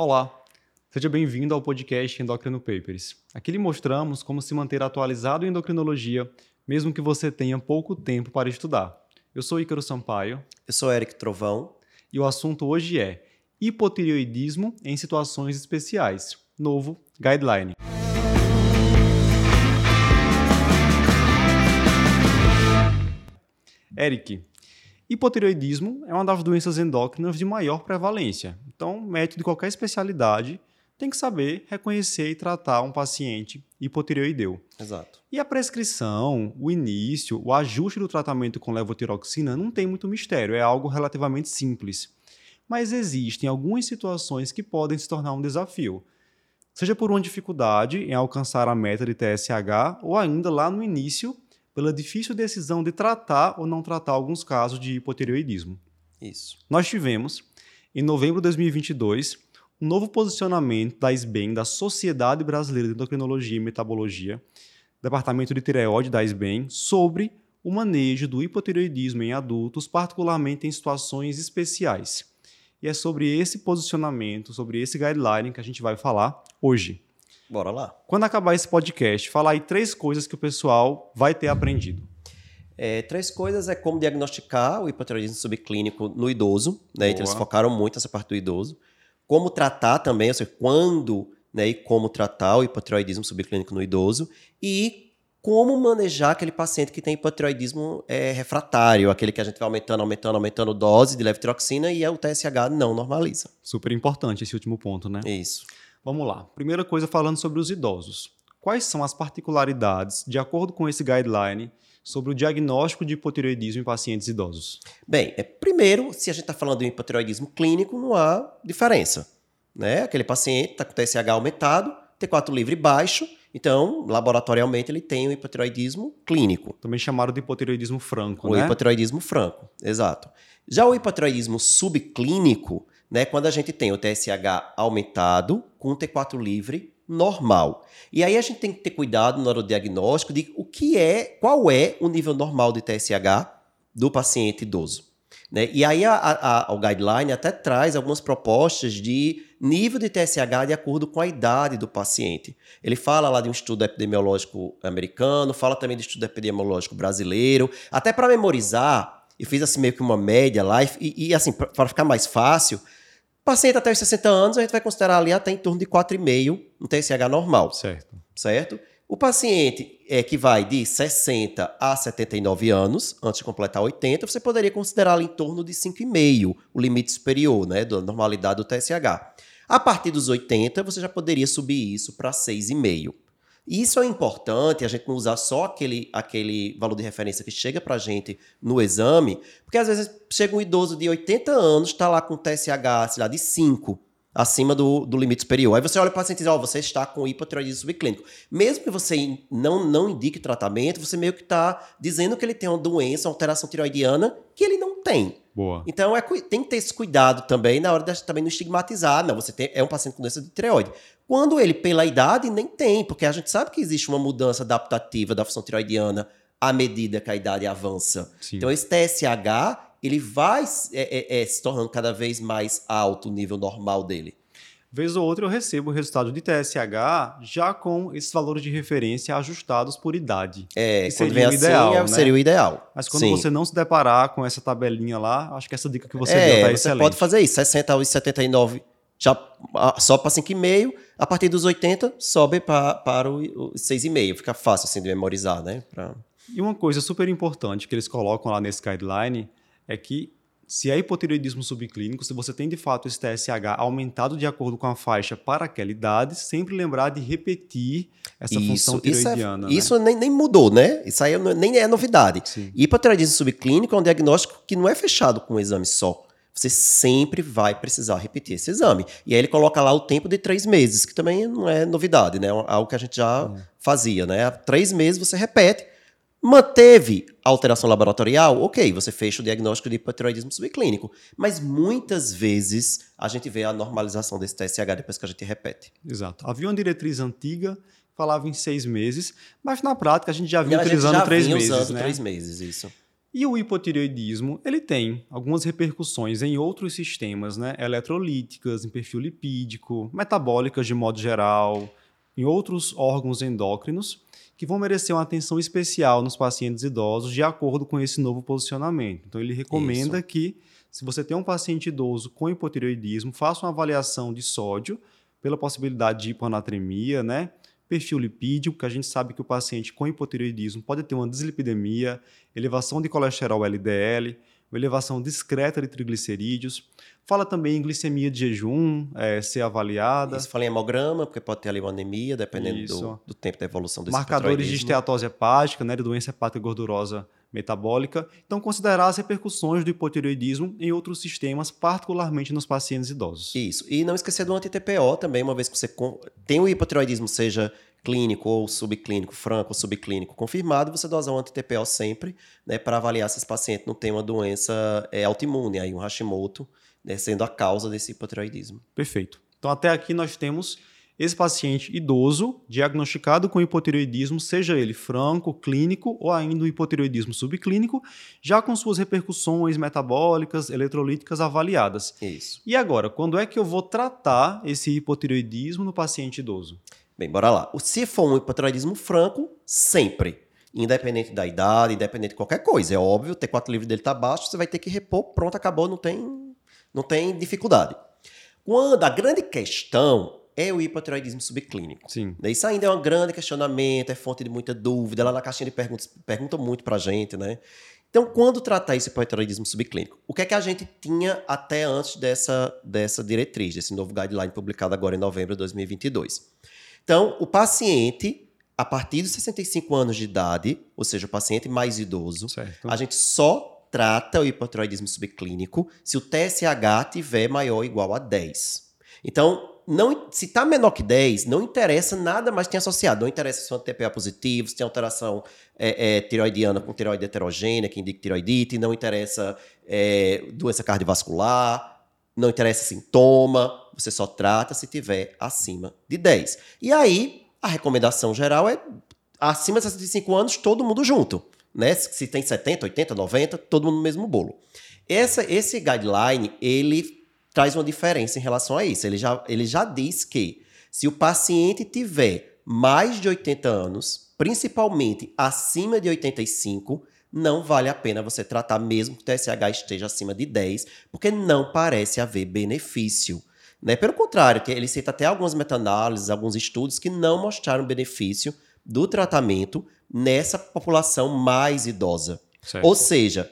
Olá, seja bem-vindo ao podcast Endocrino Papers. Aqui lhe mostramos como se manter atualizado em endocrinologia, mesmo que você tenha pouco tempo para estudar. Eu sou Ícaro Sampaio. Eu sou Eric Trovão. E o assunto hoje é hipotireoidismo em situações especiais. Novo guideline. Eric, hipotireoidismo é uma das doenças endócrinas de maior prevalência. Então, médico de qualquer especialidade tem que saber reconhecer e tratar um paciente hipotireoideu. Exato. E a prescrição, o início, o ajuste do tratamento com levotiroxina não tem muito mistério, é algo relativamente simples. Mas existem algumas situações que podem se tornar um desafio. Seja por uma dificuldade em alcançar a meta de TSH ou ainda lá no início pela difícil decisão de tratar ou não tratar alguns casos de hipotireoidismo. Isso. Nós tivemos, em novembro de 2022, um novo posicionamento da SBEM, da Sociedade Brasileira de Endocrinologia e Metabologia, Departamento de Tireoide da SBEM, sobre o manejo do hipotireoidismo em adultos, particularmente em situações especiais. E é sobre esse posicionamento, sobre esse guideline que a gente vai falar hoje. Bora lá. Quando acabar esse podcast, fala aí três coisas que o pessoal vai ter aprendido. É, três coisas é como diagnosticar o hipotireoidismo subclínico no idoso, né? Então, eles focaram muito nessa parte do idoso. Como tratar também, ou seja, quando né, e como tratar o hipotireoidismo subclínico no idoso. E como manejar aquele paciente que tem hipotireoidismo é, refratário, aquele que a gente vai aumentando, aumentando, aumentando dose de levotiroxina e o TSH não normaliza. Super importante esse último ponto, né? Isso. Vamos lá. Primeira coisa falando sobre os idosos. Quais são as particularidades, de acordo com esse guideline, sobre o diagnóstico de hipotireoidismo em pacientes idosos? Bem, é, primeiro, se a gente está falando de hipotireoidismo clínico, não há diferença. Né? Aquele paciente está com TSH aumentado, T4 livre baixo, então, laboratorialmente, ele tem um hipotireoidismo clínico. Também chamado de hipotireoidismo franco, o né? O hipotireoidismo franco, exato. Já o hipotireoidismo subclínico, né, quando a gente tem o TSH aumentado com o T4 livre normal. E aí a gente tem que ter cuidado no diagnóstico de o que é, qual é o nível normal de TSH do paciente idoso. Né? E aí a, a, o guideline até traz algumas propostas de nível de TSH de acordo com a idade do paciente. Ele fala lá de um estudo epidemiológico americano, fala também de estudo epidemiológico brasileiro, até para memorizar, eu fiz assim meio que uma média lá, e, e assim, para ficar mais fácil, paciente até os 60 anos, a gente vai considerar ali até em torno de 4,5 um TSH normal. Certo. Certo? O paciente é, que vai de 60 a 79 anos, antes de completar 80, você poderia considerar ali em torno de 5,5, o limite superior né, da normalidade do TSH. A partir dos 80, você já poderia subir isso para 6,5. Isso é importante, a gente não usar só aquele, aquele valor de referência que chega para a gente no exame, porque às vezes chega um idoso de 80 anos, está lá com TSH, sei lá, de 5, acima do, do limite superior. Aí você olha para o paciente e diz, oh, você está com hipotireoidismo subclínico. Mesmo que você não, não indique tratamento, você meio que está dizendo que ele tem uma doença, uma alteração tiroidiana, que ele não tem. Boa. Então é, tem que ter esse cuidado também na hora de também não estigmatizar. Não, você tem, é um paciente com doença de tireoide. Quando ele, pela idade, nem tem, porque a gente sabe que existe uma mudança adaptativa da função tiroidiana à medida que a idade avança. Sim. Então, esse TSH, ele vai é, é, é, se tornando cada vez mais alto o nível normal dele. Vez ou outra eu recebo o resultado de TSH já com esses valores de referência ajustados por idade. É, que seria o ideal. Assim, né? Seria o ideal. Mas quando Sim. você não se deparar com essa tabelinha lá, acho que essa dica que você é, deu tá você excelente. pode fazer isso, 60 aos 79 já sobe para 5,5, a partir dos 80 sobe pra, para o 6,5. Fica fácil assim de memorizar, né? Pra... E uma coisa super importante que eles colocam lá nesse guideline é que se é hipotireoidismo subclínico, se você tem de fato esse TSH aumentado de acordo com a faixa para aquela idade, sempre lembrar de repetir essa isso, função tireoidiana. Isso, é, isso né? nem, nem, mudou, né? Isso aí nem é novidade. Sim. Hipotireoidismo subclínico é um diagnóstico que não é fechado com um exame só você sempre vai precisar repetir esse exame. E aí ele coloca lá o tempo de três meses, que também não é novidade, né? É algo que a gente já é. fazia, né? Três meses você repete, manteve alteração laboratorial, ok, você fecha o diagnóstico de hipotireoidismo subclínico. Mas muitas vezes a gente vê a normalização desse TSH depois que a gente repete. Exato. Havia uma diretriz antiga falava em seis meses, mas na prática a gente já vinha utilizando já três meses. Usando né? três meses, isso. E o hipotireoidismo, ele tem algumas repercussões em outros sistemas, né? Eletrolíticas, em perfil lipídico, metabólicas de modo geral, em outros órgãos endócrinos, que vão merecer uma atenção especial nos pacientes idosos de acordo com esse novo posicionamento. Então, ele recomenda Isso. que, se você tem um paciente idoso com hipotireoidismo, faça uma avaliação de sódio pela possibilidade de hiponatremia, né? perfil lipídico, que a gente sabe que o paciente com hipotireoidismo pode ter uma dislipidemia, elevação de colesterol LDL, uma elevação discreta de triglicerídeos. Fala também em glicemia de jejum, é, ser avaliada. Isso fala em hemograma, porque pode ter ali uma anemia, dependendo do, do, tempo da evolução desse Marcadores de esteatose hepática, né, de doença hepática gordurosa metabólica. Então, considerar as repercussões do hipotireoidismo em outros sistemas, particularmente nos pacientes idosos. Isso. E não esquecer do anti-TPO também, uma vez que você tem o hipotireoidismo, seja clínico ou subclínico, franco ou subclínico confirmado, você dosar um anti-TPO sempre, né, para avaliar se esse paciente não tem uma doença é, autoimune, aí um Hashimoto, né, sendo a causa desse hipotireoidismo. Perfeito. Então, até aqui nós temos esse paciente idoso diagnosticado com hipotireoidismo, seja ele franco, clínico ou ainda um hipotireoidismo subclínico, já com suas repercussões metabólicas, eletrolíticas avaliadas. Isso. E agora, quando é que eu vou tratar esse hipotireoidismo no paciente idoso? Bem, bora lá. Se for um hipotireoidismo franco, sempre. Independente da idade, independente de qualquer coisa. É óbvio, o T4 livre dele está baixo, você vai ter que repor, pronto, acabou, não tem, não tem dificuldade. Quando a grande questão é o hipotireoidismo subclínico. Sim. Isso ainda é um grande questionamento, é fonte de muita dúvida. Lá na caixinha de perguntas perguntam muito pra gente, né? Então, quando tratar esse hipotireoidismo subclínico? O que é que a gente tinha até antes dessa, dessa diretriz, desse novo guideline publicado agora em novembro de 2022? Então, o paciente, a partir dos 65 anos de idade, ou seja, o paciente mais idoso, certo. a gente só trata o hipotireoidismo subclínico se o TSH tiver maior ou igual a 10. Então, não, se está menor que 10, não interessa nada mais que tem associado. Não interessa se é um TPA positivo, se tem alteração é, é, tiroidiana com tiroide heterogênea, que indica tiroidite, não interessa é, doença cardiovascular, não interessa sintoma, você só trata se tiver acima de 10. E aí, a recomendação geral é acima de 65 anos, todo mundo junto. Né? Se tem 70, 80, 90, todo mundo no mesmo bolo. Essa, esse guideline, ele traz uma diferença em relação a isso. Ele já, ele já diz que se o paciente tiver mais de 80 anos, principalmente acima de 85, não vale a pena você tratar mesmo que o TSH esteja acima de 10, porque não parece haver benefício. Né? Pelo contrário, ele cita até algumas meta-análises, alguns estudos que não mostraram benefício do tratamento nessa população mais idosa. Certo. Ou seja,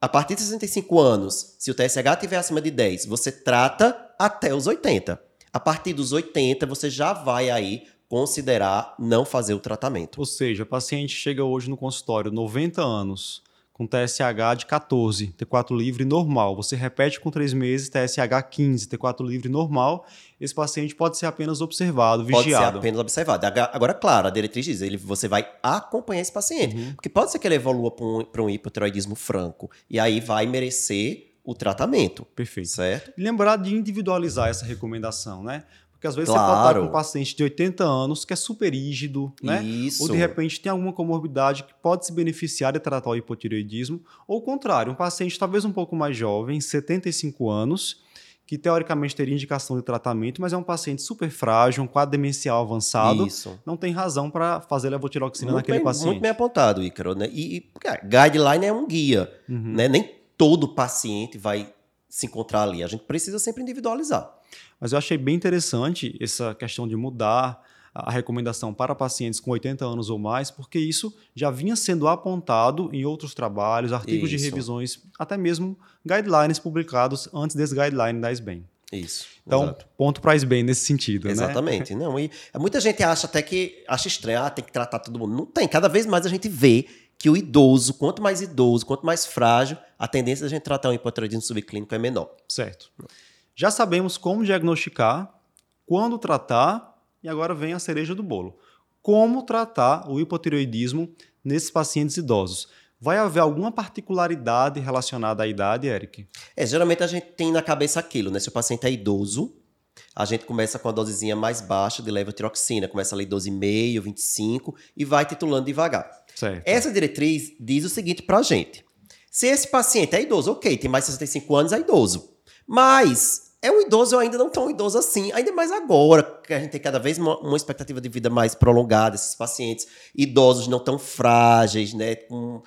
a partir de 65 anos, se o TSH estiver acima de 10, você trata até os 80. A partir dos 80, você já vai aí considerar não fazer o tratamento. Ou seja, o paciente chega hoje no consultório 90 anos, com TSH de 14, T4 livre normal. Você repete com 3 meses, TSH 15, T4 livre normal. Esse paciente pode ser apenas observado, vigiado. Pode ser apenas observado. Agora, claro, a diretriz diz, ele, você vai acompanhar esse paciente. Uhum. Porque pode ser que ele evolua para um, um hipotiroidismo franco. E aí vai merecer o tratamento. Perfeito. Certo? E lembrar de individualizar essa recomendação, né? Porque às vezes claro. você pode estar com um paciente de 80 anos que é super rígido, né? Isso. Ou de repente tem alguma comorbidade que pode se beneficiar de tratar o hipotireoidismo. Ou o contrário, um paciente talvez um pouco mais jovem, 75 anos, que teoricamente teria indicação de tratamento, mas é um paciente super frágil, um quadro demencial avançado. Isso. Não tem razão para fazer levotiroxina muito naquele bem, paciente. Muito bem apontado, Ícaro. Né? E, e guideline é um guia. Uhum. Né? Nem todo paciente vai se encontrar ali. A gente precisa sempre individualizar. Mas eu achei bem interessante essa questão de mudar a recomendação para pacientes com 80 anos ou mais, porque isso já vinha sendo apontado em outros trabalhos, artigos isso. de revisões, até mesmo guidelines publicados antes desse guideline da SBEM. Isso. Então, exato. ponto para a SBEM nesse sentido, Exatamente. né? Não, e muita gente acha até que acha estranho, ah, tem que tratar todo mundo. Não tem. Cada vez mais a gente vê que o idoso, quanto mais idoso, quanto mais frágil, a tendência da gente tratar um hipotireoidismo subclínico é menor. Certo. Já sabemos como diagnosticar, quando tratar, e agora vem a cereja do bolo. Como tratar o hipotireoidismo nesses pacientes idosos? Vai haver alguma particularidade relacionada à idade, Eric? É, geralmente a gente tem na cabeça aquilo, né? Se o paciente é idoso, a gente começa com a dosezinha mais baixa de levotiroxina, começa ali 12,5, 25 e vai titulando devagar. Certo. Essa diretriz diz o seguinte para a gente. Se esse paciente é idoso, ok, tem mais de 65 anos, é idoso. Mas é um idoso ainda não tão idoso assim, ainda mais agora, que a gente tem cada vez uma, uma expectativa de vida mais prolongada, esses pacientes idosos não tão frágeis, né, com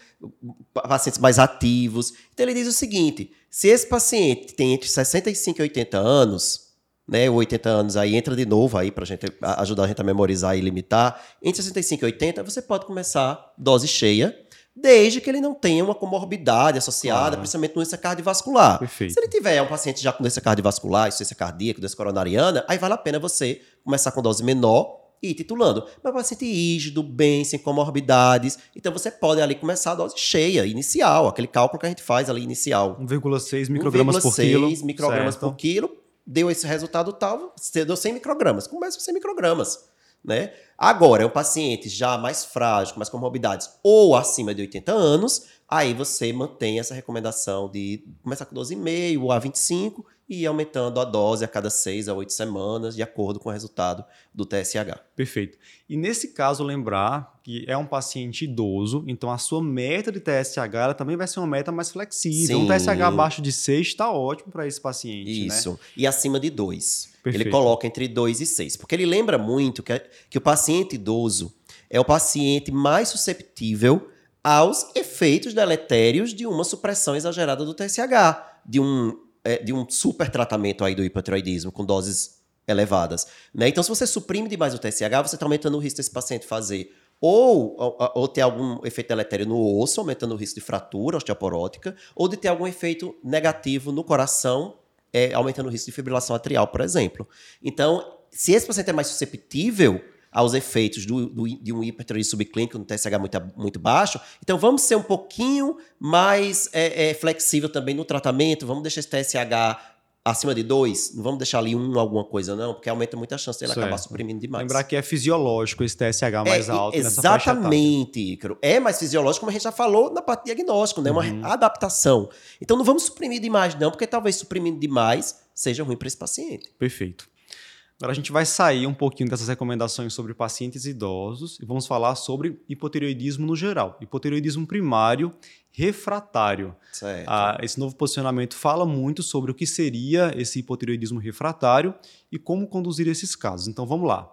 pacientes mais ativos. Então ele diz o seguinte: se esse paciente tem entre 65 e 80 anos, né, 80 anos aí entra de novo aí para gente ajudar a gente a memorizar e limitar. Entre 65 e 80 você pode começar dose cheia, desde que ele não tenha uma comorbidade associada, claro. principalmente doença cardiovascular. Perfeito. Se ele tiver um paciente já com doença cardiovascular, insuficiência cardíaca, doença coronariana, aí vale a pena você começar com dose menor e ir titulando. Mas paciente rígido, bem, sem comorbidades, então você pode ali começar a dose cheia, inicial, aquele cálculo que a gente faz ali inicial. 1,6 microgramas 1, por quilo. 1,6 microgramas certo. por quilo, deu esse resultado tal, você deu 100 microgramas. Começa com 100 microgramas. Né? Agora, é um paciente já mais frágil, com mais comorbidades, ou acima de 80 anos, aí você mantém essa recomendação de começar com 12,5 ou a 25 e ir aumentando a dose a cada 6 a 8 semanas, de acordo com o resultado do TSH. Perfeito. E nesse caso, lembrar que é um paciente idoso, então a sua meta de TSH ela também vai ser uma meta mais flexível. Sim. Um TSH abaixo de 6 está ótimo para esse paciente. Isso. Né? E acima de 2. Ele coloca entre 2 e 6. Porque ele lembra muito que, que o paciente idoso é o paciente mais susceptível aos efeitos deletérios de uma supressão exagerada do TSH, de um, é, de um super tratamento aí do hipotiroidismo com doses elevadas. Né? Então, se você suprime demais o TSH, você está aumentando o risco desse paciente fazer ou, ou, ou, ter algum efeito deletério no osso, aumentando o risco de fratura osteoporótica, ou de ter algum efeito negativo no coração, é, aumentando o risco de fibrilação atrial, por exemplo. Então, se esse paciente é mais susceptível aos efeitos do, do, de um hipertiroidismo subclínico no TSH muito, muito baixo. Então vamos ser um pouquinho mais é, é, flexível também no tratamento, vamos deixar esse TSH acima de 2, não vamos deixar ali um alguma coisa, não, porque aumenta muito a chance dele certo. acabar suprimindo demais. Lembrar que é fisiológico esse TSH mais é, alto Exatamente, Ícaro. É mais fisiológico, como a gente já falou na parte diagnóstico, né? Uma uhum. adaptação. Então não vamos suprimir demais, não, porque talvez suprimindo demais seja ruim para esse paciente. Perfeito. Agora a gente vai sair um pouquinho dessas recomendações sobre pacientes idosos e vamos falar sobre hipotireoidismo no geral. Hipotireoidismo primário refratário. Ah, esse novo posicionamento fala muito sobre o que seria esse hipotireoidismo refratário e como conduzir esses casos. Então vamos lá.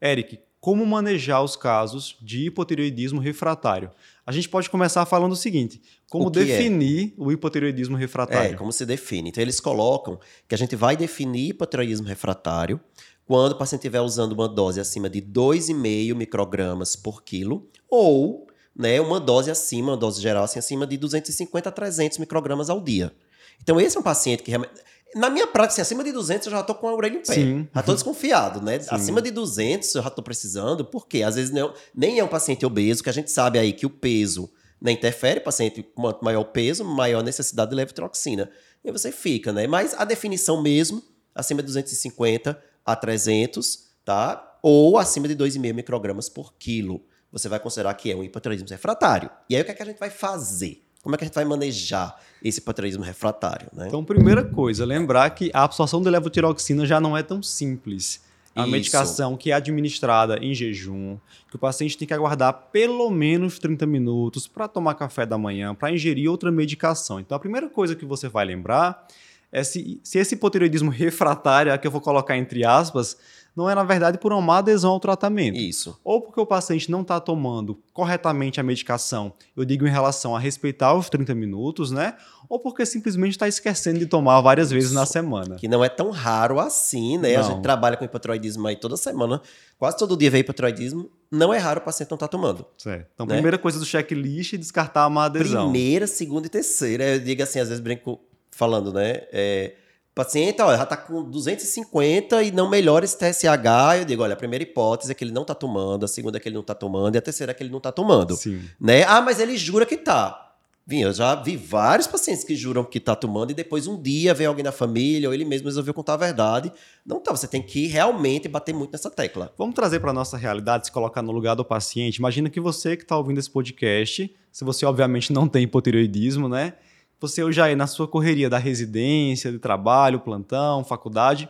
Eric, como manejar os casos de hipotireoidismo refratário? A gente pode começar falando o seguinte: como o é? definir é? o hipotireoidismo refratário? É, como se define. Então, eles colocam que a gente vai definir hipotireoidismo refratário quando o paciente estiver usando uma dose acima de 2,5 microgramas por quilo ou né, uma dose acima, uma dose geral assim, acima de 250 a 300 microgramas ao dia. Então, esse é um paciente que realmente. Na minha prática, assim, acima de 200 eu já estou com a orelha em pé. Sim. Já estou desconfiado, né? Sim. Acima de 200 eu já estou precisando, porque às vezes não, nem é um paciente obeso, que a gente sabe aí que o peso né, interfere, paciente quanto maior o peso, maior necessidade de levotiroxina. E você fica, né? Mas a definição mesmo, acima de 250 a 300, tá? Ou acima de 2,5 microgramas por quilo você vai considerar que é um hipotireoidismo refratário. E aí o que, é que a gente vai fazer? Como é que a gente vai manejar esse hipotireoidismo refratário? Né? Então, primeira coisa, lembrar que a absorção de levotiroxina já não é tão simples. É uma medicação que é administrada em jejum, que o paciente tem que aguardar pelo menos 30 minutos para tomar café da manhã, para ingerir outra medicação. Então, a primeira coisa que você vai lembrar é se, se esse hipotireoidismo refratário, que eu vou colocar entre aspas, não é, na verdade, por uma má adesão ao tratamento. Isso. Ou porque o paciente não está tomando corretamente a medicação, eu digo em relação a respeitar os 30 minutos, né? Ou porque simplesmente está esquecendo de tomar várias Isso. vezes na semana. Que não é tão raro assim, né? Não. A gente trabalha com hipotiroidismo aí toda semana, quase todo dia vem hipotiroidismo. Não é raro o paciente não estar tá tomando. Certo. Então, né? primeira coisa do checklist é descartar a má adesão. Primeira, segunda e terceira. Eu digo assim, às vezes brinco falando, né? É, paciente ó, já está com 250 e não melhora esse TSH. Eu digo, olha, a primeira hipótese é que ele não está tomando, a segunda é que ele não está tomando e a terceira é que ele não está tomando. Sim. Né? Ah, mas ele jura que está. Vim, eu já vi vários pacientes que juram que está tomando e depois um dia vem alguém na família ou ele mesmo resolveu contar a verdade. Não tá, você tem que realmente bater muito nessa tecla. Vamos trazer para nossa realidade, se colocar no lugar do paciente. Imagina que você que está ouvindo esse podcast, se você obviamente não tem hipotireoidismo, né? Você hoje aí na sua correria da residência, de trabalho, plantão, faculdade,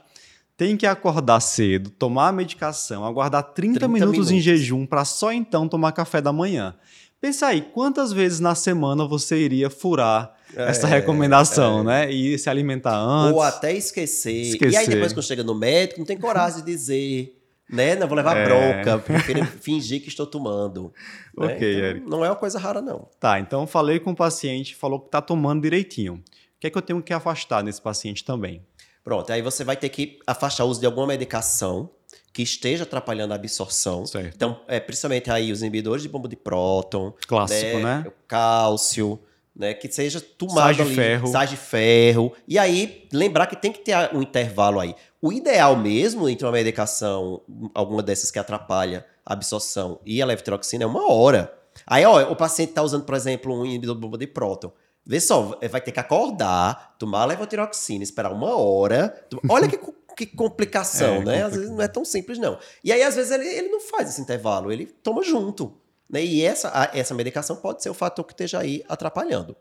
tem que acordar cedo, tomar a medicação, aguardar 30, 30 minutos, minutos, em jejum para só então tomar café da manhã. Pensa aí, quantas vezes na semana você iria furar essa recomendação, é. né? E se alimentar antes. Ou até esquecer. esquecer. E aí depois quando chega no médico, não tem coragem de dizer, né? Não vou levar é. bronca, prefiro fingir que estou tomando. Né? Ok, então, Eric. Não é uma coisa rara, não. Tá, então falei com o paciente, falou que está tomando direitinho. O que é que eu tenho que afastar nesse paciente também? Pronto, aí você vai ter que afastar o uso de alguma medicação que esteja atrapalhando a absorção. Certo. Então, é, principalmente aí os inibidores de bomba de próton. Clássico, né? né? Cálcio, né? Que seja tomado sais de ali, ferro. sais de ferro. E aí, lembrar que tem que ter um intervalo aí. O ideal mesmo entre uma medicação, alguma dessas que atrapalha a absorção e a levotiroxina é uma hora. Aí, ó, o paciente está usando, por exemplo, um inibidor de bomba de próton. Vê só, vai ter que acordar, tomar a levotiroxina, esperar uma hora. Olha que que complicação, é, né? Às vezes não é tão simples, não. E aí, às vezes, ele, ele não faz esse intervalo, ele toma junto. Né? E essa, a, essa medicação pode ser o fator que esteja aí atrapalhando.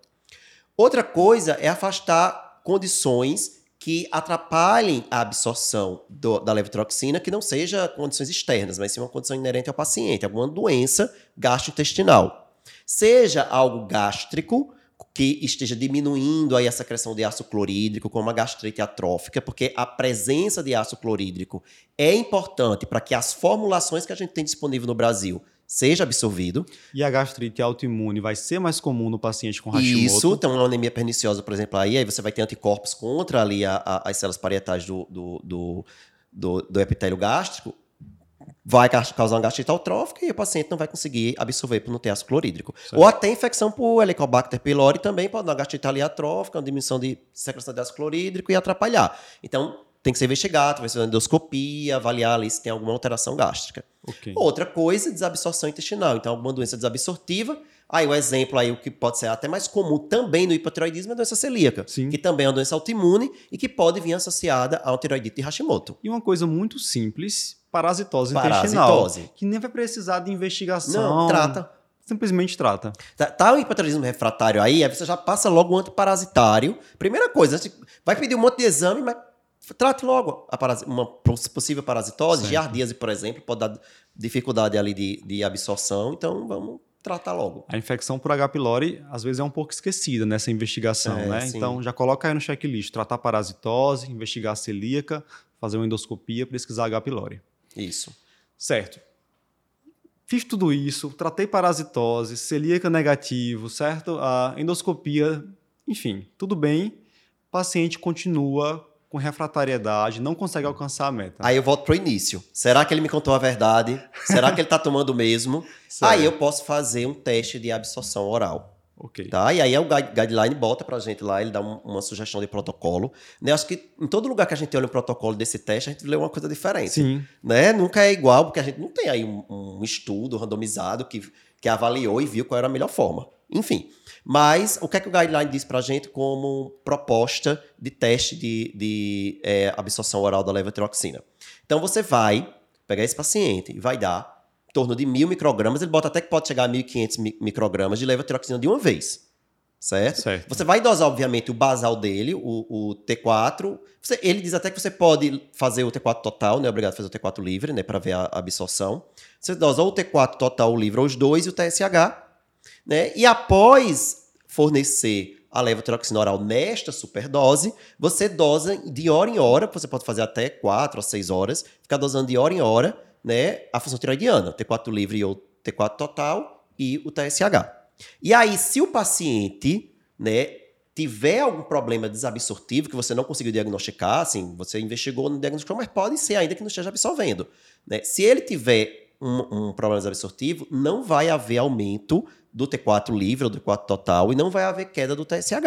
Outra coisa é afastar condições que atrapalhem a absorção do, da levotiroxina, que não seja condições externas, mas sim uma condição inerente ao paciente, alguma doença gastrointestinal. Seja algo gástrico, que esteja diminuindo aí a secreção de ácido clorídrico, como a gastrite atrófica, porque a presença de ácido clorídrico é importante para que as formulações que a gente tem disponível no Brasil seja absorvido. E a gastrite autoimune vai ser mais comum no paciente com Hashimoto? Isso, então uma anemia perniciosa, por exemplo, aí, aí você vai ter anticorpos contra ali a, a, as células parietais do, do, do, do, do epitélio gástrico, vai causar uma gastrite autrófica e o paciente não vai conseguir absorver por não ter ácido clorídrico. Certo. Ou até infecção por Helicobacter pylori também pode dar uma gastrite atrófica, uma diminuição de secreção de ácido clorídrico e atrapalhar. Então, tem que ser investigado, vai ser uma endoscopia, avaliar ali se tem alguma alteração gástrica. Okay. Outra coisa, desabsorção intestinal. Então, alguma doença desabsortiva. Aí, o exemplo aí, o que pode ser até mais comum também no hipotiroidismo é a doença celíaca, Sim. que também é uma doença autoimune e que pode vir associada ao tiroidite de Hashimoto. E uma coisa muito simples, parasitose, parasitose. intestinal. Que nem vai precisar de investigação. Não, trata. Simplesmente trata. Tá, tá o hipotiroidismo refratário aí, aí você já passa logo o antiparasitário. Primeira coisa, vai pedir um monte de exame, mas trate logo uma possível parasitose. Certo. Giardíase, por exemplo, pode dar dificuldade ali de, de absorção, então vamos tratar logo. A infecção por H. pylori às vezes é um pouco esquecida nessa investigação, É, né? sim. Então já coloca aí no checklist, tratar parasitose, investigar a celíaca, fazer uma endoscopia, pesquisar H. pylori. Isso. Certo. Fiz tudo isso, tratei parasitose, celíaca negativo, certo? A endoscopia, enfim, tudo bem. O paciente continua com refratariedade, não consegue alcançar a meta. Aí eu volto pro início. Será que ele me contou a verdade? Será que ele tá tomando mesmo? Certo. Aí eu posso fazer um teste de absorção oral. Ok. Tá? E aí o guide- guideline bota pra gente lá, ele dá um- uma sugestão de protocolo. Né? Acho que em todo lugar que a gente olha o protocolo desse teste, a gente lê uma coisa diferente. Sim. Né? Nunca é igual, porque a gente não tem aí um, um estudo randomizado que, que avaliou e viu qual era a melhor forma. Enfim. Mas o que é que o guideline diz pra gente como proposta de teste de, de é, absorção oral da levotiroxina? Então você vai pegar esse paciente e vai dar em torno de mil microgramas, ele bota até que pode chegar a 1.500 mi- microgramas de levotiroxina de uma vez. Certo? Certo. Você vai dosar, obviamente, o basal dele, o, o T4. Você- ele diz até que você pode fazer o T4 total, não é obrigado a fazer o T4 livre, né? Para ver a absorção. Você dosa ou o T4 total livre ou os dois e o TSH. Né? E após fornecer a levotiroxina oral nesta superdose, você dosa de hora em hora, você pode fazer até 4 a 6 horas, ficar dosando de hora em hora, né, a função tiroidiana, T4 livre ou T4 total e o TSH. E aí, se o paciente, né, tiver algum problema desabsortivo que você não conseguiu diagnosticar, assim, você investigou no diagnóstico, mas pode ser ainda que não esteja absorvendo. Né? Se ele tiver um, um problema desabsortivo, não vai haver aumento do T4 livre ou do T4 total e não vai haver queda do TSH,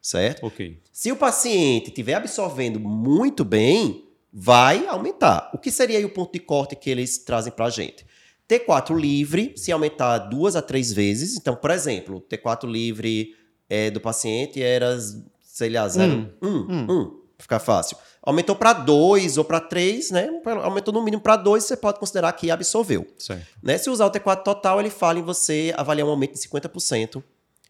certo? Ok. Se o paciente estiver absorvendo muito bem, vai aumentar. O que seria o ponto de corte que eles trazem para a gente? T4 livre, se aumentar duas a três vezes. Então, por exemplo, o T4 livre é, do paciente era, sei lá, 0, 1, 1, ficar fácil. Aumentou para 2 ou para 3, né? Aumentou no mínimo para 2, você pode considerar que absorveu. Né? Se usar o T4 total, ele fala em você avaliar um aumento de 50%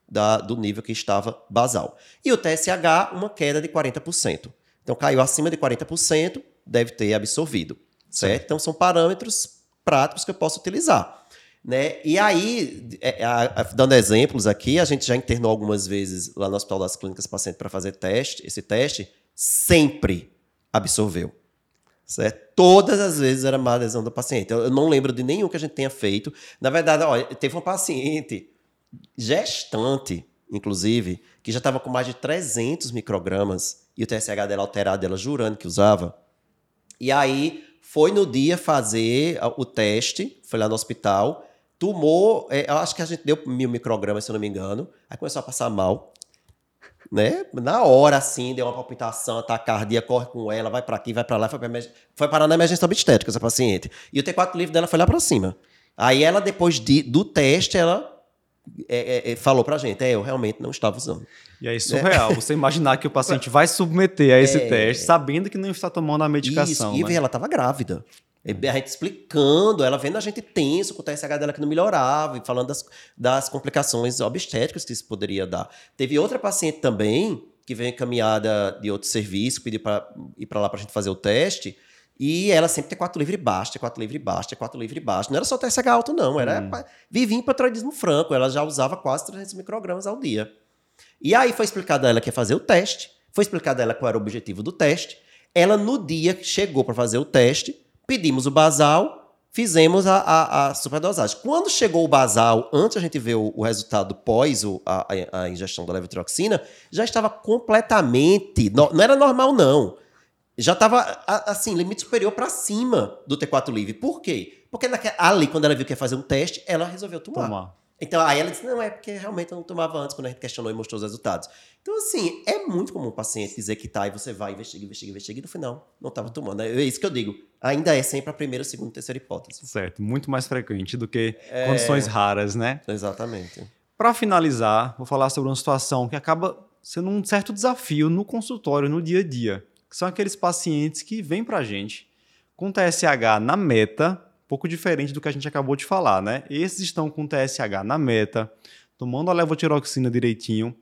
da, do nível que estava basal. E o TSH, uma queda de 40%. Então, caiu acima de 40%, deve ter absorvido. Certo? Então, são parâmetros práticos que eu posso utilizar. Né? E aí, é, a, dando exemplos aqui, a gente já internou algumas vezes lá no Hospital das Clínicas paciente para fazer teste. Esse teste sempre absorveu. Certo? Todas as vezes era má adesão do paciente. Eu, não lembro de nenhum que a gente tenha feito. Na verdade, olha, teve um paciente gestante, inclusive, que já estava com mais de 300 microgramas e o TSH dela alterado, ela jurando que usava. E aí foi no dia fazer o teste, foi lá no hospital, tomou, é, eu acho que a gente deu mil microgramas, se eu não me engano, aí começou a passar mal. Né? Na hora, assim, deu uma palpitação, tá cardíaca, corre com ela, vai para aqui, vai para lá, foi, pra, foi parar na emergência obstétrica essa paciente. E o T4 livre dela foi lá para cima. Aí ela, depois de, do teste, ela é, é, é, falou pra gente, é, eu realmente não estava usando. E aí, surreal, você imaginar que o paciente vai submeter a esse é, teste, sabendo que não está tomando a medicação. Isso, e né? ela estava grávida. A gente explicando, ela vendo a gente tenso com o TSH dela que não melhorava, e falando das, das complicações obstétricas que isso poderia dar. Teve outra paciente também, que veio encaminhada de outro serviço, pediu para ir para lá para a gente fazer o teste, e ela sempre tem quatro livre baixo, tem quatro livre baixo, tem quatro livre baixo. Não era só TSH alto, não. Era hum. vivia em patroidismo franco. Ela já usava quase 300 microgramas ao dia. E aí foi explicado a ela que ia fazer o teste. Foi explicado a ela qual era o objetivo do teste. Ela, no dia que chegou para fazer o teste, pedimos o basal, fizemos a, a, a, superdosagem. Quando chegou o basal, antes a gente ver o, o resultado pós o, a, a, ingestão da levotiroxina, já estava completamente. No, não era normal, não. Já estava, assim, limite superior para cima do T4 livre. Por quê? Porque naquela, ali, quando ela viu que ia fazer um teste, ela resolveu tomar. tomar. Então, aí ela disse, não, é porque realmente eu não tomava antes, quando a gente questionou e mostrou os resultados. Então, assim, é muito comum o paciente dizer que tá, e você vai, investiga, investiga, investiga, e no final não estava tomando. É isso que eu digo. Ainda é sempre a primeira, segunda, terceira hipótese. Certo, muito mais frequente do que é... condições raras, né? Exatamente. Para finalizar, vou falar sobre uma situação que acaba sendo um certo desafio no consultório, no dia a dia, que são aqueles pacientes que vêm para a gente com TSH na meta, pouco diferente do que a gente acabou de falar, né? Esses estão com TSH na meta, tomando a levotiroxina direitinho,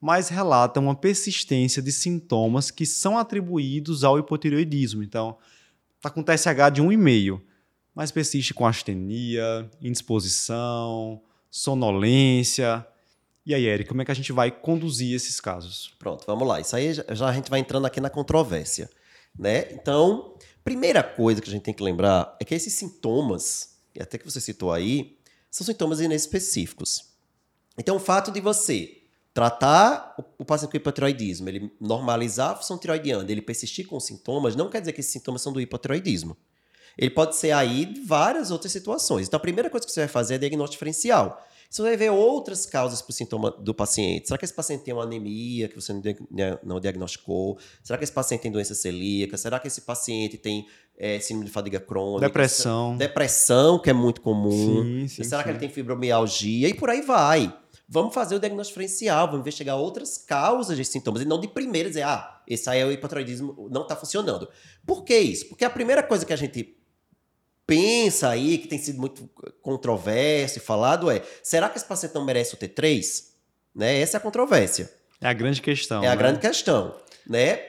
mas relatam uma persistência de sintomas que são atribuídos ao hipotireoidismo. Então, está com TSH de 1,5, mas persiste com astenia, indisposição, sonolência. E aí, Eric, como é que a gente vai conduzir esses casos? Pronto, vamos lá. Isso aí já a gente vai entrando aqui na controvérsia. Né? Então, primeira coisa que a gente tem que lembrar é que esses sintomas, e até que você citou aí, são sintomas inespecíficos. Então, o fato de você tratar o, paciente com hipotiroidismo, ele normalizar a função tiroidiana, ele persistir com sintomas, não quer dizer que esses sintomas são do hipotiroidismo. Ele pode ser aí de várias outras situações. Então, a primeira coisa que você vai fazer é diagnóstico diferencial. Você vai ver outras causas para o sintoma do paciente. Será que esse paciente tem uma anemia que você não diagnosticou? Será que esse paciente tem doença celíaca? Será que esse paciente tem é, síndrome de fadiga crônica? Depressão. Depressão, que é muito comum. Sim, sim, Será sim. que ele tem fibromialgia? E por aí vai. Vamos fazer o diagnóstico diferencial, vamos investigar outras causas de sintomas, e não de primeira dizer, ah, esse aí é o hipotiroidismo, não está funcionando. Por que isso? Porque a primeira coisa que a gente pensa aí, que tem sido muito controverso e falado, é: será que esse paciente não merece o T3? Né? Essa é a controvérsia. É a grande questão. É né? a grande questão. Né?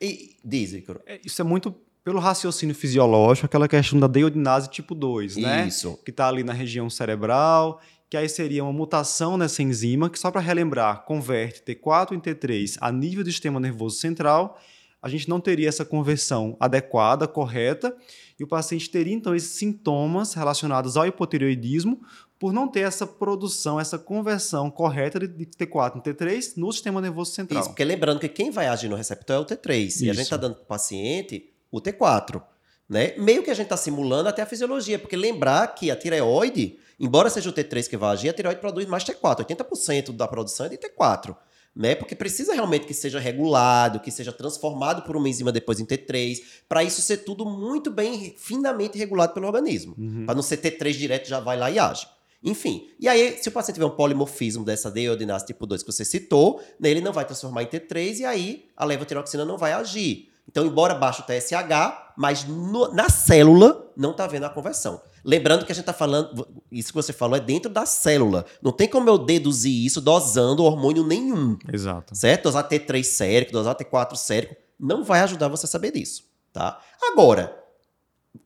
E, diz, Icaro. É, isso é muito pelo raciocínio fisiológico, aquela questão da deiodinase tipo 2, né? Isso. Que está ali na região cerebral que aí seria uma mutação nessa enzima, que só para relembrar, converte T4 em T3 a nível do sistema nervoso central, a gente não teria essa conversão adequada, correta, e o paciente teria então esses sintomas relacionados ao hipotireoidismo por não ter essa produção, essa conversão correta de T4 em T3 no sistema nervoso central. Isso, porque lembrando que quem vai agir no receptor é o T3, Isso. e a gente está dando para o paciente o T4. Né? Meio que a gente está simulando até a fisiologia, porque lembrar que a tireoide Embora seja o T3 que vai agir, a tireoide produz mais T4. 80% da produção é de T4. Né? Porque precisa realmente que seja regulado, que seja transformado por uma enzima depois em T3, para isso ser tudo muito bem, finamente regulado pelo organismo. Uhum. Para não ser T3 direto, já vai lá e age. Enfim, e aí, se o paciente tiver um polimorfismo dessa deodinase tipo 2 que você citou, né, ele não vai transformar em T3 e aí a levotiroxina não vai agir. Então, embora baixo o TSH, mas no, na célula não está havendo a conversão. Lembrando que a gente está falando, isso que você falou é dentro da célula. Não tem como eu deduzir isso dosando hormônio nenhum. Exato. Certo? Dosar T3 sérico, dosar T4 sérico, não vai ajudar você a saber disso. Tá? Agora,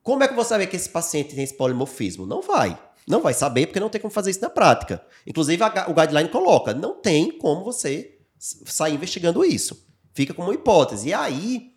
como é que você vai saber que esse paciente tem esse polimorfismo? Não vai. Não vai saber porque não tem como fazer isso na prática. Inclusive, a, o guideline coloca, não tem como você sair investigando isso. Fica como uma hipótese. E aí,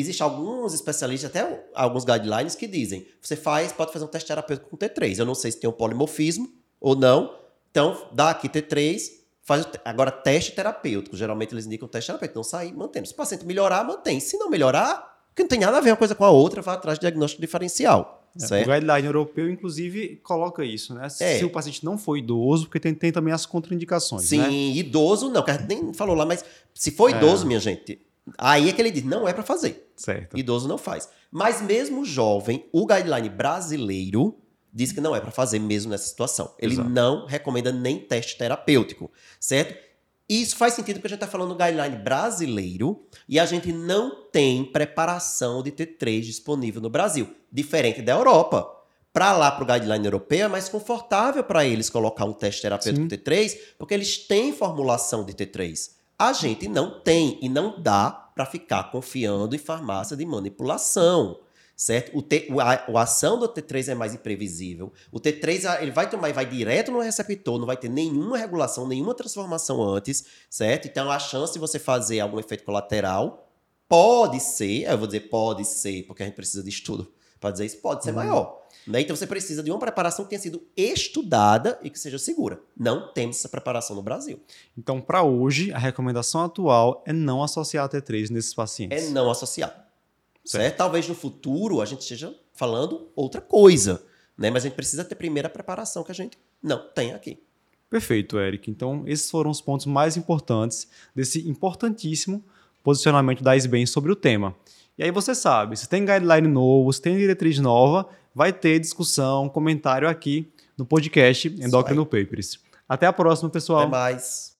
existem alguns especialistas, até alguns guidelines, que dizem: você faz, pode fazer um teste terapêutico com T3. Eu não sei se tem um polimorfismo ou não. Então, dá aqui T3, faz agora teste terapêutico. Geralmente eles indicam teste terapêutico. Então, sair mantendo. Se o paciente melhorar, mantém. Se não melhorar, que não tem nada a ver uma coisa com a outra, vai atrás de diagnóstico diferencial. É, o guideline europeu, inclusive, coloca isso, né? É. Se o paciente não for idoso, porque tem, tem também as contraindicações. Sim, né? idoso não, que a gente nem falou lá, mas se for é. idoso, minha gente, aí é que ele diz, não é para fazer. Certo. Idoso não faz. Mas mesmo jovem, o guideline brasileiro diz que não é para fazer mesmo nessa situação. Ele Exato. não recomenda nem teste terapêutico, certo? Isso faz sentido porque a gente está falando do guideline brasileiro e a gente não tem preparação de T3 disponível no Brasil, diferente da Europa. Para lá, para o guideline europeu, é mais confortável para eles colocar um teste terapêutico Sim. T3, porque eles têm formulação de T3. A gente não tem e não dá para ficar confiando em farmácia de manipulação certo? O, T, a, a, ação do T3 é mais imprevisível. O T3 ele vai tomar e vai direto no receptor, não vai ter nenhuma regulação, nenhuma transformação antes, certo? Então a chance de você fazer algum efeito colateral pode ser, eu vou dizer pode ser, porque a gente precisa de estudo para dizer isso, pode ser uhum. maior. Né? Então você precisa de uma preparação que tenha sido estudada e que seja segura. Não temos essa preparação no Brasil. Então, para hoje, a recomendação atual é não associar T3 nesses pacientes. É não associar. Certo? Talvez no futuro a gente esteja falando outra coisa, né? Mas a gente precisa ter primeiro a preparação que a gente não tem aqui. Perfeito, Eric. Então, esses foram os pontos mais importantes desse importantíssimo posicionamento da ISBEM sobre o tema. E aí você sabe, se tem guideline novo, se tem diretriz nova, vai ter discussão, comentário aqui no podcast Endocrino Papers. Até a próxima, pessoal. Até mais.